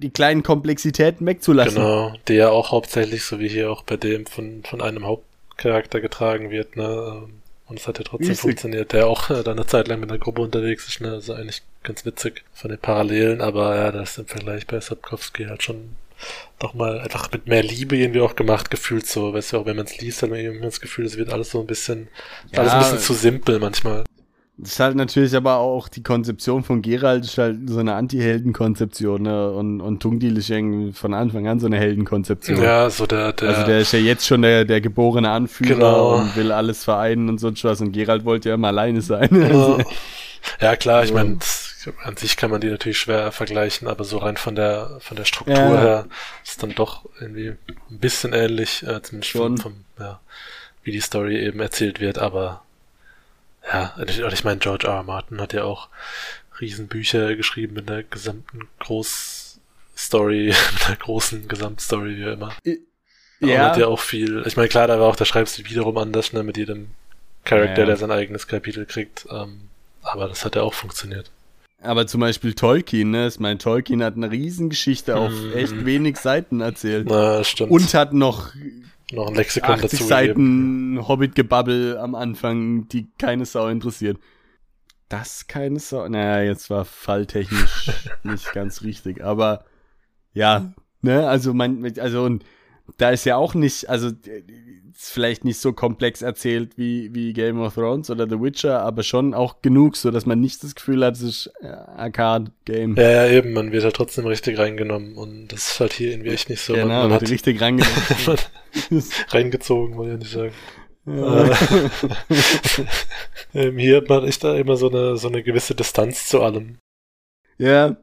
die kleinen Komplexitäten wegzulassen. Genau, die ja auch hauptsächlich, so wie hier auch bei dem, von, von einem Hauptcharakter getragen wird, ne? Und es hat ja trotzdem witzig. funktioniert, der auch äh, da eine Zeit lang mit einer Gruppe unterwegs ist, ne? Also eigentlich ganz witzig von den Parallelen, aber ja, das ist im Vergleich bei Sapkowski halt schon doch mal einfach mit mehr Liebe irgendwie auch gemacht, gefühlt so, weißt du, auch wenn man es liest, hat man irgendwie das Gefühl, es wird alles so ein bisschen, ja, alles ein bisschen zu simpel manchmal. Das ist halt natürlich aber auch die Konzeption von Gerald ist halt so eine Anti-Helden-Konzeption, ne? Und, und Tungdil ist irgendwie von Anfang an so eine Heldenkonzeption. Ja, so der, der. Also der ist ja jetzt schon der, der geborene Anführer genau. und will alles vereinen und so was. Und Gerald wollte ja immer alleine sein. Ja, ja klar, ich meine, an sich kann man die natürlich schwer vergleichen, aber so rein von der, von der Struktur ja. her ist dann doch irgendwie ein bisschen ähnlich, äh, zumindest schon. vom, ja, wie die Story eben erzählt wird, aber ja, ich, ich meine, George R. R. Martin hat ja auch Riesenbücher geschrieben mit der gesamten Großstory, mit der großen Gesamtstory, wie immer. Ja. hat ja auch viel, ich meine, klar, da war auch der Schreibstil wiederum anders, ne, mit jedem Charakter, ja. der sein eigenes Kapitel kriegt, ähm, aber das hat ja auch funktioniert. Aber zum Beispiel Tolkien, ne? Ich meine, Tolkien hat eine Riesengeschichte auf mm. echt wenig Seiten erzählt. Na, stimmt. Und hat noch noch ein Lexikon 80 dazu Seiten Hobbit-Gebabbel am Anfang, die keine Sau interessiert. Das keine Sau. Naja, jetzt war falltechnisch nicht ganz richtig, aber ja, ne, also man, also und da ist ja auch nicht, also ist vielleicht nicht so komplex erzählt wie, wie Game of Thrones oder The Witcher, aber schon auch genug, so dass man nicht das Gefühl hat, es ist äh, Arcade-Game. Ja, ja, eben, man wird halt trotzdem richtig reingenommen und das ist halt hier irgendwie echt nicht so. Genau, man, man hat richtig reingenommen. reingezogen, wollte ich nicht sagen. Ja. ähm, hier hat man echt da immer so eine, so eine gewisse Distanz zu allem. Ja.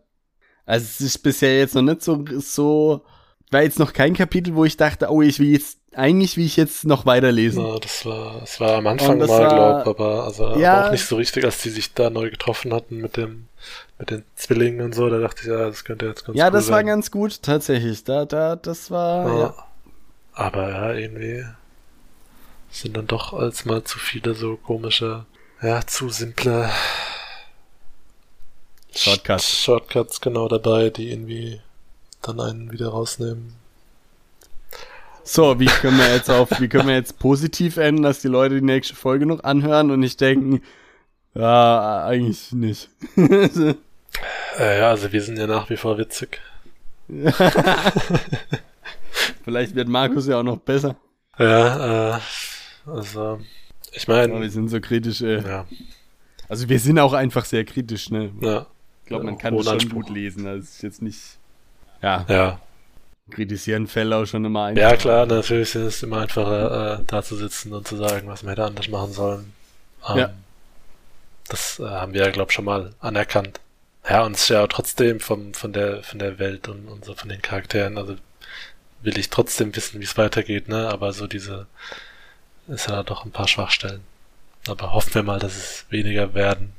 Also es ist bisher jetzt noch nicht so, so war jetzt noch kein Kapitel, wo ich dachte, oh, ich will jetzt, eigentlich will ich jetzt noch weiterlesen. Ja, das war, das war am Anfang mal, glaube aber, also ja, auch nicht so richtig, als die sich da neu getroffen hatten mit dem, mit den Zwillingen und so, da dachte ich, ja, das könnte jetzt ganz Ja, cool das sein. war ganz gut, tatsächlich, da, da, das war, ja. ja. Aber ja, irgendwie sind dann doch als mal zu viele so komische, ja, zu simple Shortcuts. Shortcuts genau dabei, die irgendwie dann einen wieder rausnehmen. So, wie können wir jetzt auf, wie können wir jetzt positiv enden, dass die Leute die nächste Folge noch anhören und nicht denken, ja, eigentlich nicht. äh, ja, also wir sind ja nach wie vor witzig. Vielleicht wird Markus ja auch noch besser. Ja, äh, also, ich meine. wir sind so kritisch, äh. Ja. Also wir sind auch einfach sehr kritisch, ne? Ja. Ich glaube, man kann das schon gut lesen. Also es ist jetzt nicht ja. Ja. Kritisieren fällt auch schon immer einfach. Ja, klar, natürlich ist es immer einfacher, äh, da zu sitzen und zu sagen, was man hätte anders machen sollen. Ähm, ja. Das äh, haben wir ja, glaube ich, schon mal anerkannt. Ja, und es ist ja trotzdem vom, von der, von der Welt und, und so von den Charakteren, also will ich trotzdem wissen, wie es weitergeht, ne? Aber so diese, ist ja doch ein paar Schwachstellen. Aber hoffen wir mal, dass es weniger werden.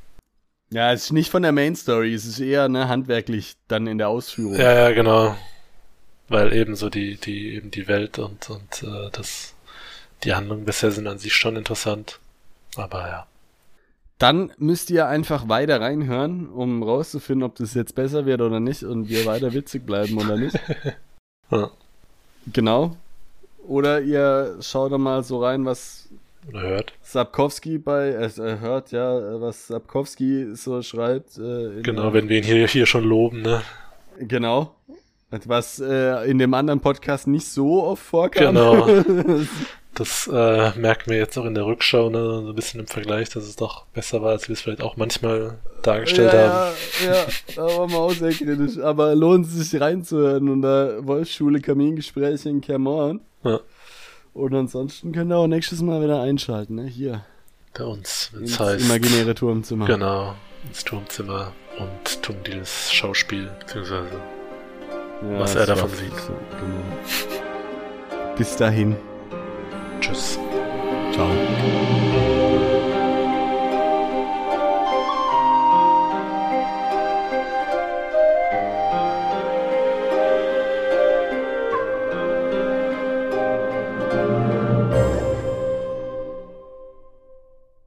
Ja, es ist nicht von der Main Story, es ist eher ne, handwerklich dann in der Ausführung. Ja, ja, genau. Weil eben so die, die, eben die Welt und, und äh, das, die Handlungen bisher sind an sich schon interessant. Aber ja. Dann müsst ihr einfach weiter reinhören, um rauszufinden, ob das jetzt besser wird oder nicht und wir weiter witzig bleiben oder nicht. ja. Genau. Oder ihr schaut da mal so rein, was hört. Sapkowski bei, äh, hört ja, was Sapkowski so schreibt. Äh, genau, wenn wir ihn hier, hier schon loben, ne? Genau. Was äh, in dem anderen Podcast nicht so oft vorkam. Genau. Das äh, merken wir jetzt auch in der Rückschau, ne, so ein bisschen im Vergleich, dass es doch besser war, als wir es vielleicht auch manchmal dargestellt ja, haben. Ja, ja, da waren wir auch sehr kritisch. Aber lohnt es sich reinzuhören und da Wolfsschule Kamingespräche in Kermorn. Ja. Und ansonsten könnt ihr auch nächstes Mal wieder einschalten, ne? Hier. Bei uns, wenn es heißt. Imaginäre Turmzimmer. Genau, ins Turmzimmer und Tungdils Schauspiel, beziehungsweise ja, was er davon sieht. Genau. Bis dahin. Tschüss. Ciao.